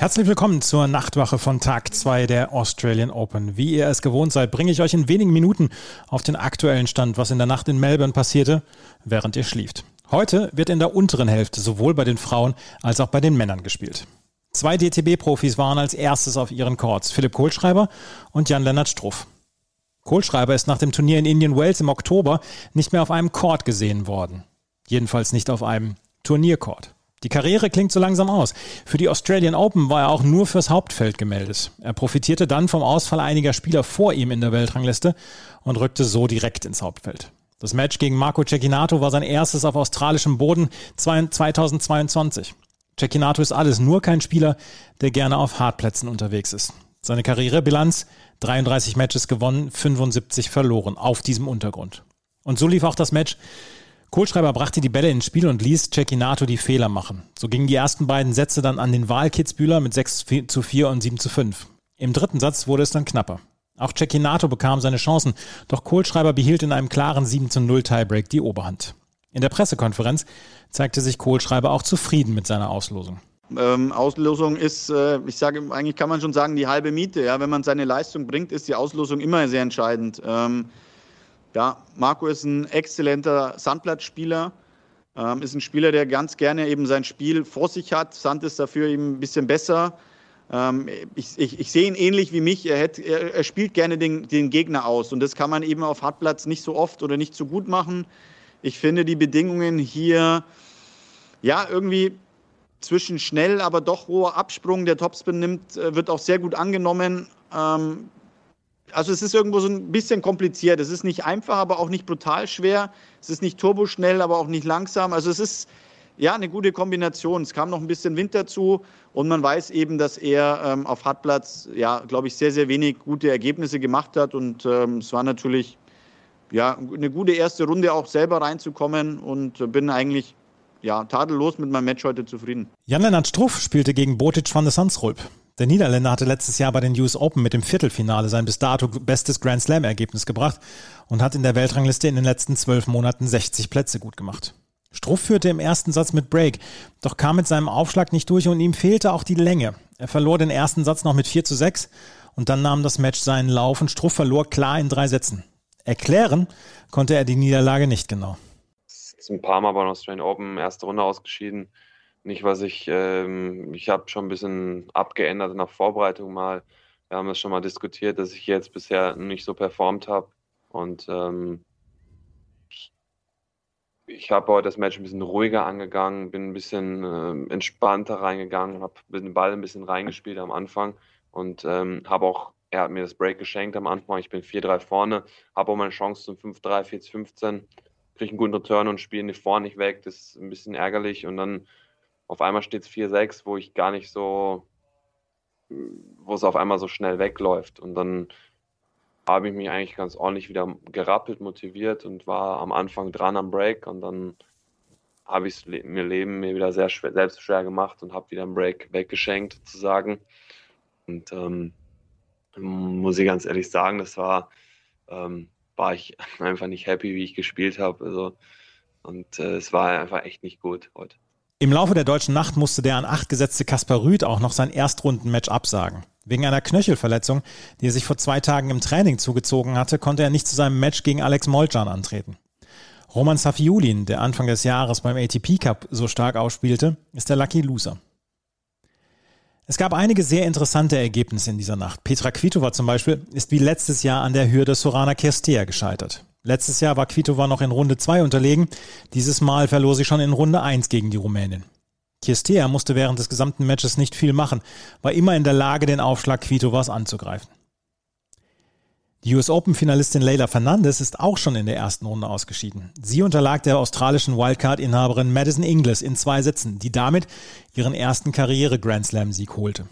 Herzlich willkommen zur Nachtwache von Tag 2 der Australian Open. Wie ihr es gewohnt seid, bringe ich euch in wenigen Minuten auf den aktuellen Stand, was in der Nacht in Melbourne passierte, während ihr schlieft. Heute wird in der unteren Hälfte sowohl bei den Frauen als auch bei den Männern gespielt. Zwei DTB-Profis waren als erstes auf ihren Courts, Philipp Kohlschreiber und Jan-Lennart Struff. Kohlschreiber ist nach dem Turnier in Indian Wells im Oktober nicht mehr auf einem Court gesehen worden. Jedenfalls nicht auf einem Turniercourt. Die Karriere klingt so langsam aus. Für die Australian Open war er auch nur fürs Hauptfeld gemeldet. Er profitierte dann vom Ausfall einiger Spieler vor ihm in der Weltrangliste und rückte so direkt ins Hauptfeld. Das Match gegen Marco Cecchinato war sein erstes auf australischem Boden 2022. Cecchinato ist alles, nur kein Spieler, der gerne auf Hartplätzen unterwegs ist. Seine Karrierebilanz 33 Matches gewonnen, 75 verloren auf diesem Untergrund. Und so lief auch das Match Kohlschreiber brachte die Bälle ins Spiel und ließ Cecchinato die Fehler machen. So gingen die ersten beiden Sätze dann an den Wahl Kitzbühler mit 6 zu 4 und 7 zu 5. Im dritten Satz wurde es dann knapper. Auch Cecchinato bekam seine Chancen, doch Kohlschreiber behielt in einem klaren 7 zu 0 Tiebreak die Oberhand. In der Pressekonferenz zeigte sich Kohlschreiber auch zufrieden mit seiner Auslosung. Ähm, Auslosung ist, äh, ich sage, eigentlich kann man schon sagen, die halbe Miete. Ja? Wenn man seine Leistung bringt, ist die Auslosung immer sehr entscheidend. Ähm, ja, Marco ist ein exzellenter Sandplatzspieler, ähm, ist ein Spieler, der ganz gerne eben sein Spiel vor sich hat. Sand ist dafür eben ein bisschen besser. Ähm, ich, ich, ich, sehe ihn ähnlich wie mich. Er, hätte, er, er spielt gerne den, den, Gegner aus und das kann man eben auf Hartplatz nicht so oft oder nicht so gut machen. Ich finde die Bedingungen hier ja irgendwie zwischen schnell, aber doch hoher Absprung, der Topspin nimmt, äh, wird auch sehr gut angenommen. Ähm, also es ist irgendwo so ein bisschen kompliziert. Es ist nicht einfach, aber auch nicht brutal schwer. Es ist nicht turboschnell, aber auch nicht langsam. Also es ist ja eine gute Kombination. Es kam noch ein bisschen Wind dazu und man weiß eben, dass er ähm, auf Hartplatz, ja, glaube ich, sehr, sehr wenig gute Ergebnisse gemacht hat. Und ähm, es war natürlich ja, eine gute erste Runde auch selber reinzukommen und bin eigentlich ja, tadellos mit meinem Match heute zufrieden. Jan-Lennart Struff spielte gegen Botic van der Sandsrulp. Der Niederländer hatte letztes Jahr bei den US Open mit dem Viertelfinale sein bis dato bestes Grand Slam-Ergebnis gebracht und hat in der Weltrangliste in den letzten zwölf Monaten 60 Plätze gut gemacht. Struff führte im ersten Satz mit Break, doch kam mit seinem Aufschlag nicht durch und ihm fehlte auch die Länge. Er verlor den ersten Satz noch mit 4 zu 6 und dann nahm das Match seinen Lauf und Struff verlor klar in drei Sätzen. Erklären konnte er die Niederlage nicht genau. Ein paar Mal bei den Australian Open, erste Runde ausgeschieden nicht, was ich, ähm, ich habe schon ein bisschen abgeändert der Vorbereitung mal. Wir haben das schon mal diskutiert, dass ich jetzt bisher nicht so performt habe. Und ähm, ich habe heute das Match ein bisschen ruhiger angegangen, bin ein bisschen äh, entspannter reingegangen, habe den Ball ein bisschen reingespielt am Anfang und ähm, habe auch, er hat mir das Break geschenkt am Anfang. Ich bin 4-3 vorne, habe auch meine Chance zum 5-3, 4-15, kriege einen guten Return und spiele nicht vorne nicht weg. Das ist ein bisschen ärgerlich und dann auf einmal steht es 4-6, wo ich gar nicht so, wo es auf einmal so schnell wegläuft. Und dann habe ich mich eigentlich ganz ordentlich wieder gerappelt, motiviert und war am Anfang dran am Break und dann habe ich es mir Leben mir wieder sehr schwer, selbst schwer gemacht und habe wieder einen Break weggeschenkt, sozusagen. Und ähm, muss ich ganz ehrlich sagen, das war, ähm, war ich einfach nicht happy, wie ich gespielt habe. Also, und äh, es war einfach echt nicht gut heute. Im Laufe der deutschen Nacht musste der an acht gesetzte Kaspar Rüth auch noch sein Erstrundenmatch absagen. Wegen einer Knöchelverletzung, die er sich vor zwei Tagen im Training zugezogen hatte, konnte er nicht zu seinem Match gegen Alex Molcan antreten. Roman Safiulin, der Anfang des Jahres beim ATP Cup so stark ausspielte, ist der Lucky Loser. Es gab einige sehr interessante Ergebnisse in dieser Nacht. Petra Kvitova zum Beispiel ist wie letztes Jahr an der Hürde Sorana Kirstea gescheitert. Letztes Jahr war Kvitova noch in Runde 2 unterlegen. Dieses Mal verlor sie schon in Runde 1 gegen die Rumänin. Kirstea musste während des gesamten Matches nicht viel machen, war immer in der Lage, den Aufschlag Kvitovas anzugreifen. Die US Open-Finalistin Leila Fernandez ist auch schon in der ersten Runde ausgeschieden. Sie unterlag der australischen Wildcard-Inhaberin Madison Inglis in zwei Sätzen, die damit ihren ersten Karriere-Grand Slam-Sieg holte.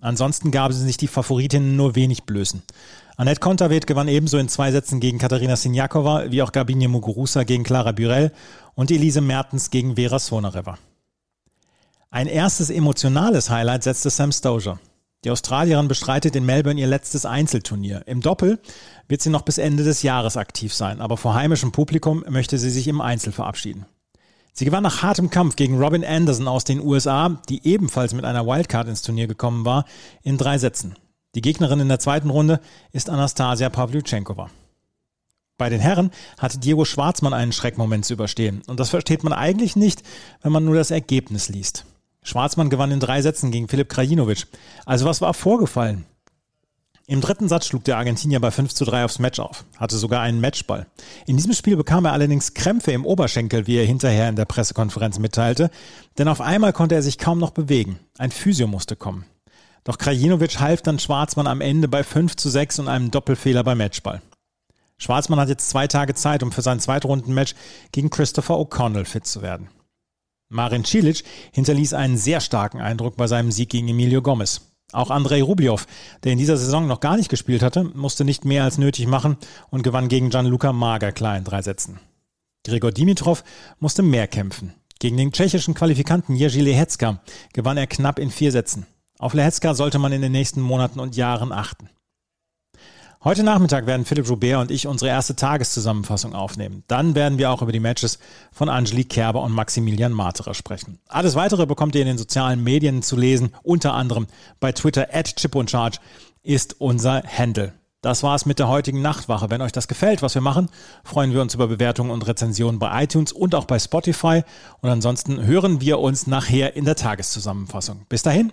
Ansonsten gaben sie sich die Favoritinnen nur wenig Blößen. Annette Kontaveit gewann ebenso in zwei Sätzen gegen Katharina Sinjakova wie auch Gabine Muguruza gegen Clara Burel und Elise Mertens gegen Vera Svonareva. Ein erstes emotionales Highlight setzte Sam Stozer. Die Australierin bestreitet in Melbourne ihr letztes Einzelturnier. Im Doppel wird sie noch bis Ende des Jahres aktiv sein, aber vor heimischem Publikum möchte sie sich im Einzel verabschieden. Sie gewann nach hartem Kampf gegen Robin Anderson aus den USA, die ebenfalls mit einer Wildcard ins Turnier gekommen war, in drei Sätzen. Die Gegnerin in der zweiten Runde ist Anastasia Pavlyuchenkova. Bei den Herren hatte Diego Schwarzmann einen Schreckmoment zu überstehen. Und das versteht man eigentlich nicht, wenn man nur das Ergebnis liest. Schwarzmann gewann in drei Sätzen gegen Filip Krajinovic. Also was war vorgefallen? Im dritten Satz schlug der Argentinier bei 5 zu 3 aufs Match auf, hatte sogar einen Matchball. In diesem Spiel bekam er allerdings Krämpfe im Oberschenkel, wie er hinterher in der Pressekonferenz mitteilte, denn auf einmal konnte er sich kaum noch bewegen. Ein Physio musste kommen. Doch Krajinovic half dann Schwarzmann am Ende bei 5 zu 6 und einem Doppelfehler beim Matchball. Schwarzmann hat jetzt zwei Tage Zeit, um für sein Zweitrundenmatch gegen Christopher O'Connell fit zu werden. Marin Cilic hinterließ einen sehr starken Eindruck bei seinem Sieg gegen Emilio Gomez. Auch Andrei Rublev, der in dieser Saison noch gar nicht gespielt hatte, musste nicht mehr als nötig machen und gewann gegen Gianluca Mager klar in drei Sätzen. Gregor Dimitrov musste mehr kämpfen. Gegen den tschechischen Qualifikanten Jerzy Lehecka gewann er knapp in vier Sätzen. Auf Lehecka sollte man in den nächsten Monaten und Jahren achten. Heute Nachmittag werden Philipp Joubert und ich unsere erste Tageszusammenfassung aufnehmen. Dann werden wir auch über die Matches von Angelique Kerber und Maximilian Materer sprechen. Alles weitere bekommt ihr in den sozialen Medien zu lesen, unter anderem bei Twitter at Chip ist unser Handle. Das war's mit der heutigen Nachtwache. Wenn euch das gefällt, was wir machen, freuen wir uns über Bewertungen und Rezensionen bei iTunes und auch bei Spotify. Und ansonsten hören wir uns nachher in der Tageszusammenfassung. Bis dahin,